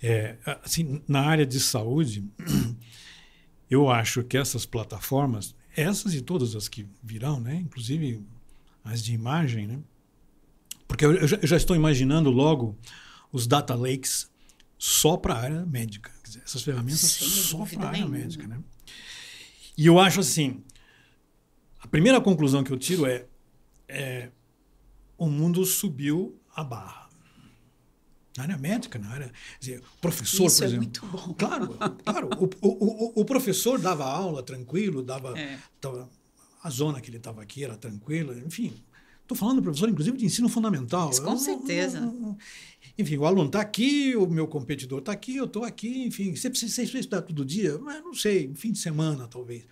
É, assim, na área de saúde, eu acho que essas plataformas, essas e todas as que virão, né, inclusive as de imagem, né, porque eu já, eu já estou imaginando logo os data lakes só para a área médica. Dizer, essas ferramentas Sem só para a área médica. Né? E eu acho assim, a primeira conclusão que eu tiro é, é o mundo subiu a barra na área médica, na área. Dizer, professor, Isso por é exemplo. Muito bom. Claro, claro. O, o, o, professor dava aula tranquilo, dava. É. Tava, a zona que ele estava aqui era tranquila, enfim. Estou falando do professor, inclusive, de ensino fundamental. Mas, com certeza. enfim, o aluno está aqui, o meu competidor está aqui, eu estou aqui, enfim. Você precisa, você precisa estudar todo dia? Mas não sei, fim de semana, talvez.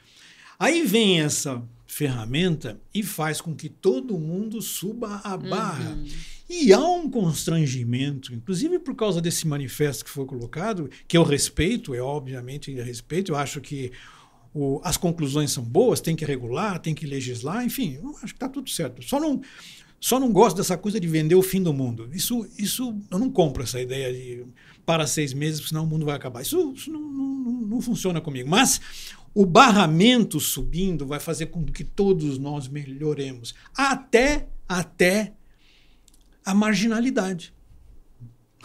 Aí vem essa ferramenta e faz com que todo mundo suba a barra. Uhum. E há um constrangimento, inclusive por causa desse manifesto que foi colocado, que eu respeito, é obviamente respeito, eu acho que o, as conclusões são boas, tem que regular, tem que legislar, enfim, eu acho que está tudo certo. Só não, só não gosto dessa coisa de vender o fim do mundo. Isso, isso eu não compro essa ideia de para seis meses, senão o mundo vai acabar. Isso, isso não, não, não funciona comigo. Mas o barramento subindo vai fazer com que todos nós melhoremos. Até, até a marginalidade.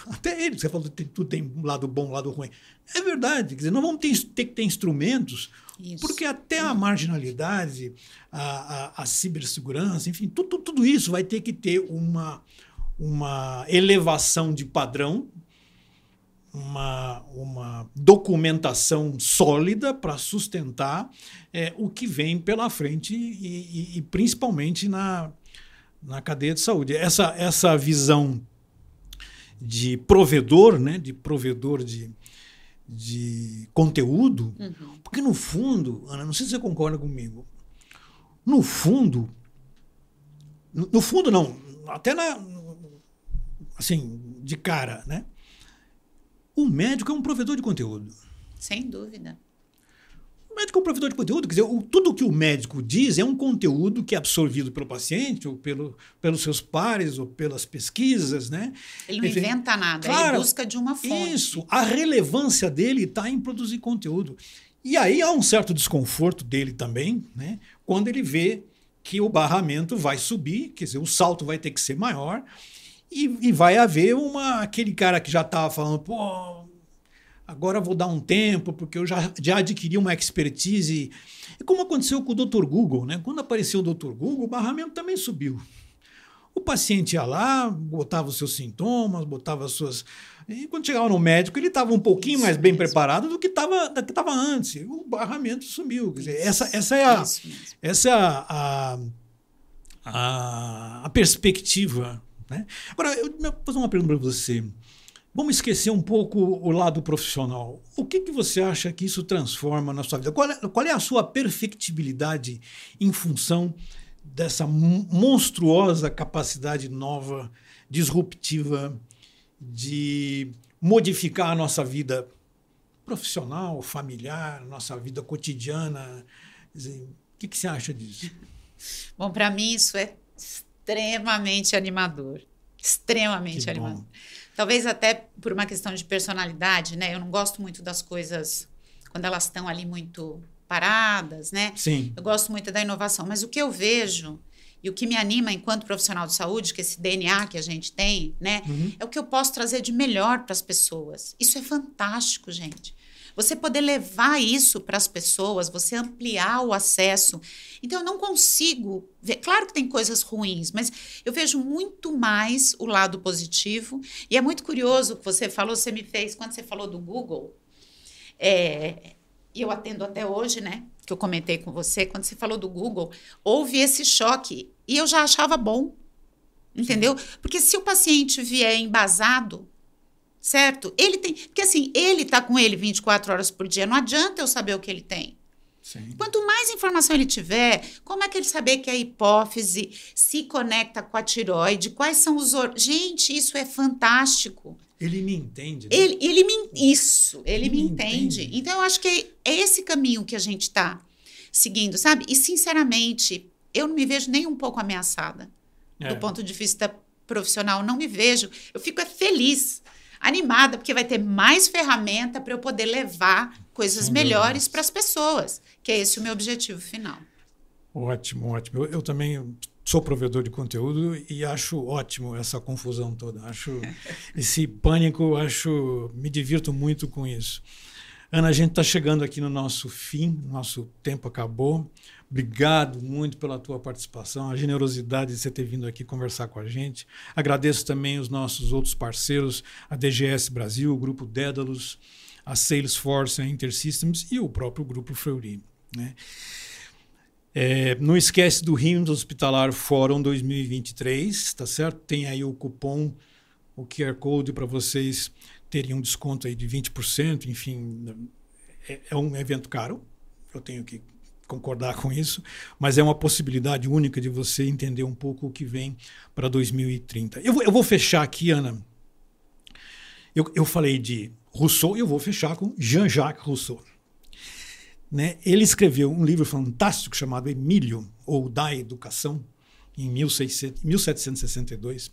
Até ele, você falou que tudo tem um lado bom, um lado ruim. É verdade, quer dizer, não vamos ter, ter que ter instrumentos, isso. porque até a marginalidade, a, a, a cibersegurança, enfim, tudo, tudo isso vai ter que ter uma, uma elevação de padrão, uma, uma documentação sólida para sustentar é, o que vem pela frente e, e, e principalmente na, na cadeia de saúde. Essa, essa visão de provedor, né, de provedor de, de conteúdo, uhum. porque no fundo, Ana, não sei se você concorda comigo, no fundo, no, no fundo não, até na, assim, de cara, né? O médico é um provedor de conteúdo. Sem dúvida. O médico é um provedor de conteúdo, quer dizer, o, tudo que o médico diz é um conteúdo que é absorvido pelo paciente, ou pelo, pelos seus pares, ou pelas pesquisas, né? Ele não Enfim, inventa nada, claro, ele busca de uma fonte. Isso, a relevância dele está em produzir conteúdo. E aí há um certo desconforto dele também, né? Quando ele vê que o barramento vai subir, quer dizer, o salto vai ter que ser maior, e, e vai haver uma aquele cara que já estava falando, pô, agora vou dar um tempo, porque eu já, já adquiri uma expertise. E como aconteceu com o Dr. Google, né? Quando apareceu o Dr. Google, o barramento também subiu. O paciente ia lá, botava os seus sintomas, botava as suas. E quando chegava no médico, ele estava um pouquinho mais bem preparado do que estava antes. O barramento sumiu. Quer dizer, essa, essa é a, essa é a, a, a, a perspectiva. Né? Agora, eu vou fazer uma pergunta para você. Vamos esquecer um pouco o lado profissional. O que, que você acha que isso transforma na sua vida? Qual é, qual é a sua perfectibilidade em função dessa monstruosa capacidade nova, disruptiva, de modificar a nossa vida profissional, familiar, nossa vida cotidiana? o que, que você acha disso? Bom, para mim isso é extremamente animador. Extremamente animador. Talvez até por uma questão de personalidade, né? Eu não gosto muito das coisas quando elas estão ali muito paradas, né? Sim. Eu gosto muito da inovação, mas o que eu vejo e o que me anima enquanto profissional de saúde, que esse DNA que a gente tem, né, uhum. é o que eu posso trazer de melhor para as pessoas. Isso é fantástico, gente. Você poder levar isso para as pessoas, você ampliar o acesso. Então, eu não consigo ver. Claro que tem coisas ruins, mas eu vejo muito mais o lado positivo. E é muito curioso o que você falou, você me fez, quando você falou do Google, é, e eu atendo até hoje, né? Que eu comentei com você, quando você falou do Google, houve esse choque. E eu já achava bom. Entendeu? Porque se o paciente vier embasado, certo? Ele tem. Porque assim, ele tá com ele 24 horas por dia. Não adianta eu saber o que ele tem. Sim. Quanto mais informação ele tiver, como é que ele saber que a hipófise se conecta com a tiroide? Quais são os. Or... Gente, isso é fantástico. Ele me entende. Né? Ele, ele me. Isso, ele, ele me, entende. entende. Então, eu acho que é esse caminho que a gente está seguindo, sabe? E, sinceramente, eu não me vejo nem um pouco ameaçada. É. Do ponto de vista profissional, não me vejo. Eu fico é feliz animada, porque vai ter mais ferramenta para eu poder levar coisas Sem melhores para as pessoas, que é esse o meu objetivo final. Ótimo, ótimo. Eu, eu, também sou provedor de conteúdo e acho ótimo essa confusão toda. Acho esse pânico, acho me divirto muito com isso. Ana, a gente está chegando aqui no nosso fim, nosso tempo acabou. Obrigado muito pela tua participação, a generosidade de você ter vindo aqui conversar com a gente. Agradeço também os nossos outros parceiros, a DGS Brasil, o Grupo Dédalus, a Salesforce, a InterSystems e o próprio Grupo Fleury. Né? É, não esquece do RIMS Hospitalar Fórum 2023, tá certo? Tem aí o cupom, o QR Code para vocês terem um desconto aí de 20%, enfim, é, é um evento caro, eu tenho que concordar com isso, mas é uma possibilidade única de você entender um pouco o que vem para 2030. Eu vou, eu vou fechar aqui, Ana. Eu, eu falei de Rousseau e eu vou fechar com Jean-Jacques Rousseau. Né? Ele escreveu um livro fantástico chamado Emílio, ou Da Educação, em 1600, 1762,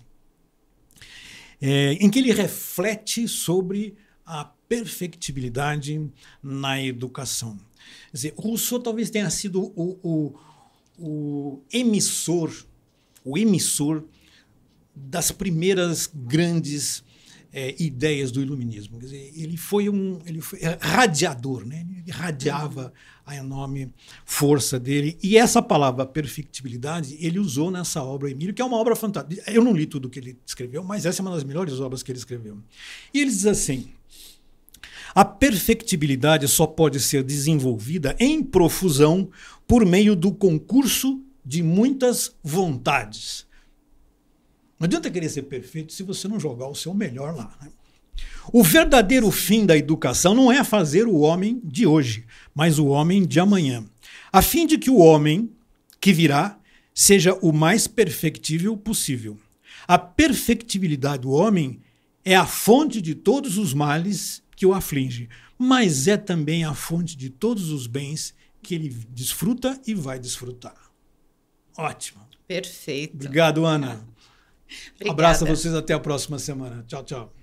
é, em que ele reflete sobre a perfectibilidade na educação. Quer dizer, Rousseau talvez tenha sido o, o, o emissor, o emissor das primeiras grandes é, ideias do iluminismo. Quer dizer, ele foi um ele foi é, radiador, né? ele radiava a enorme força dele. E essa palavra perfectibilidade ele usou nessa obra Emílio, que é uma obra fantástica. Eu não li tudo que ele escreveu, mas essa é uma das melhores obras que ele escreveu. E ele diz assim: a perfectibilidade só pode ser desenvolvida em profusão por meio do concurso de muitas vontades. Não adianta querer ser perfeito se você não jogar o seu melhor lá. Né? O verdadeiro fim da educação não é fazer o homem de hoje, mas o homem de amanhã, a fim de que o homem que virá seja o mais perfectível possível. A perfectibilidade do homem é a fonte de todos os males que o aflige, mas é também a fonte de todos os bens que ele desfruta e vai desfrutar. Ótimo. Perfeito. Obrigado, Ana. Obrigada. Abraço a vocês até a próxima semana. Tchau, tchau.